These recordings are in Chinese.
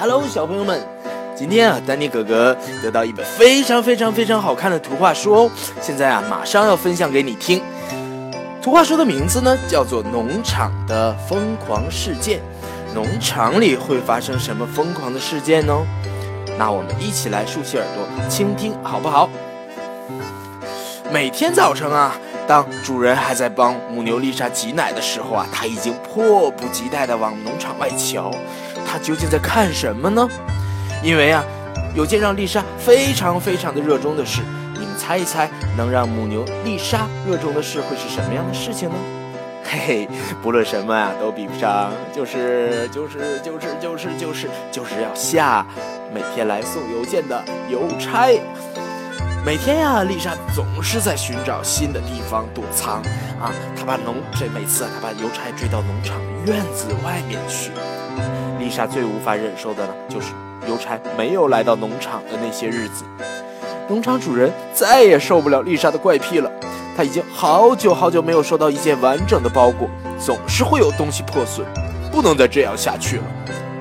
Hello，小朋友们，今天啊，丹尼哥哥得到一本非常非常非常好看的图画书哦，现在啊，马上要分享给你听。图画书的名字呢，叫做《农场的疯狂事件》。农场里会发生什么疯狂的事件呢？那我们一起来竖起耳朵倾听，好不好？每天早晨啊，当主人还在帮母牛丽莎挤奶的时候啊，他已经迫不及待地往农场外瞧。他究竟在看什么呢？因为啊，有件让丽莎非常非常的热衷的事。你们猜一猜，能让母牛丽莎热衷的事会是什么样的事情呢？嘿嘿，不论什么啊，都比不上，就是就是就是就是就是就是要下每天来送邮件的邮差。每天呀，丽莎总是在寻找新的地方躲藏啊。她把农这每次啊，她把邮差追到农场院子外面去。丽莎最无法忍受的呢，就是邮差没有来到农场的那些日子。农场主人再也受不了丽莎的怪癖了。他已经好久好久没有收到一件完整的包裹，总是会有东西破损，不能再这样下去了。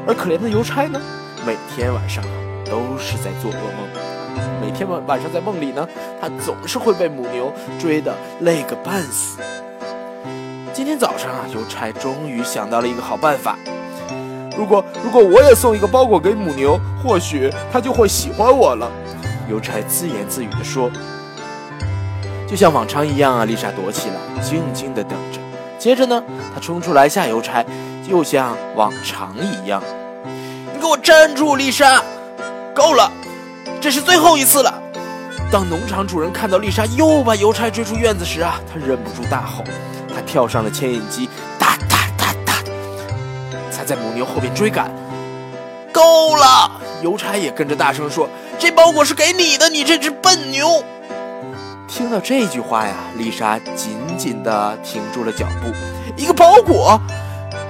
而可怜的邮差呢，每天晚上都是在做噩梦，每天晚晚上在梦里呢，他总是会被母牛追得累个半死。今天早上啊，邮差终于想到了一个好办法，如果如果我也送一个包裹给母牛，或许他就会喜欢我了。邮差自言自语地说。就像往常一样啊，丽莎躲起来，静静地等着。接着呢，她冲出来下邮差，就像往常一样。你给我站住，丽莎！够了，这是最后一次了。当农场主人看到丽莎又把邮差追出院子时啊，他忍不住大吼。他跳上了牵引机，哒哒哒哒，才在母牛后边追赶。够了！邮差也跟着大声说：“这包裹是给你的，你这只笨牛！”听到这句话呀，丽莎紧紧地停住了脚步。一个包裹，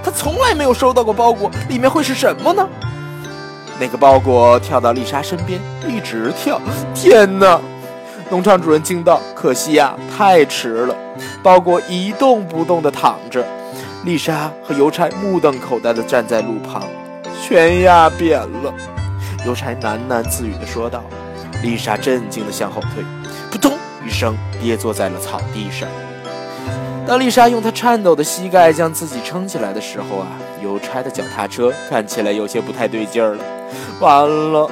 她从来没有收到过包裹，里面会是什么呢？那个包裹跳到丽莎身边，一直跳。天哪！农场主人惊道：“可惜呀，太迟了。”包裹一动不动地躺着，丽莎和邮差目瞪口呆地站在路旁。悬崖扁了，邮差喃喃自语地说道。丽莎震惊地向后退，扑通。一声跌坐在了草地上。当丽莎用她颤抖的膝盖将自己撑起来的时候啊，邮差的脚踏车看起来有些不太对劲儿了。完了，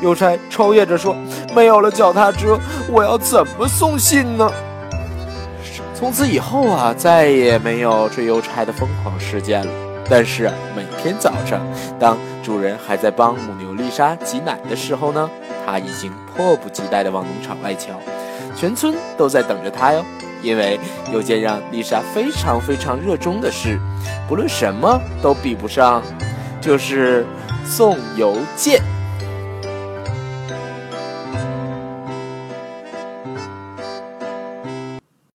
邮差抽噎着说：“没有了脚踏车，我要怎么送信呢？”从此以后啊，再也没有追邮差的疯狂事件了。但是每天早上，当主人还在帮母牛丽莎挤奶的时候呢，他已经迫不及待地往农场外瞧。全村都在等着他哟，因为有件让丽莎非常非常热衷的事，不论什么都比不上，就是送邮件。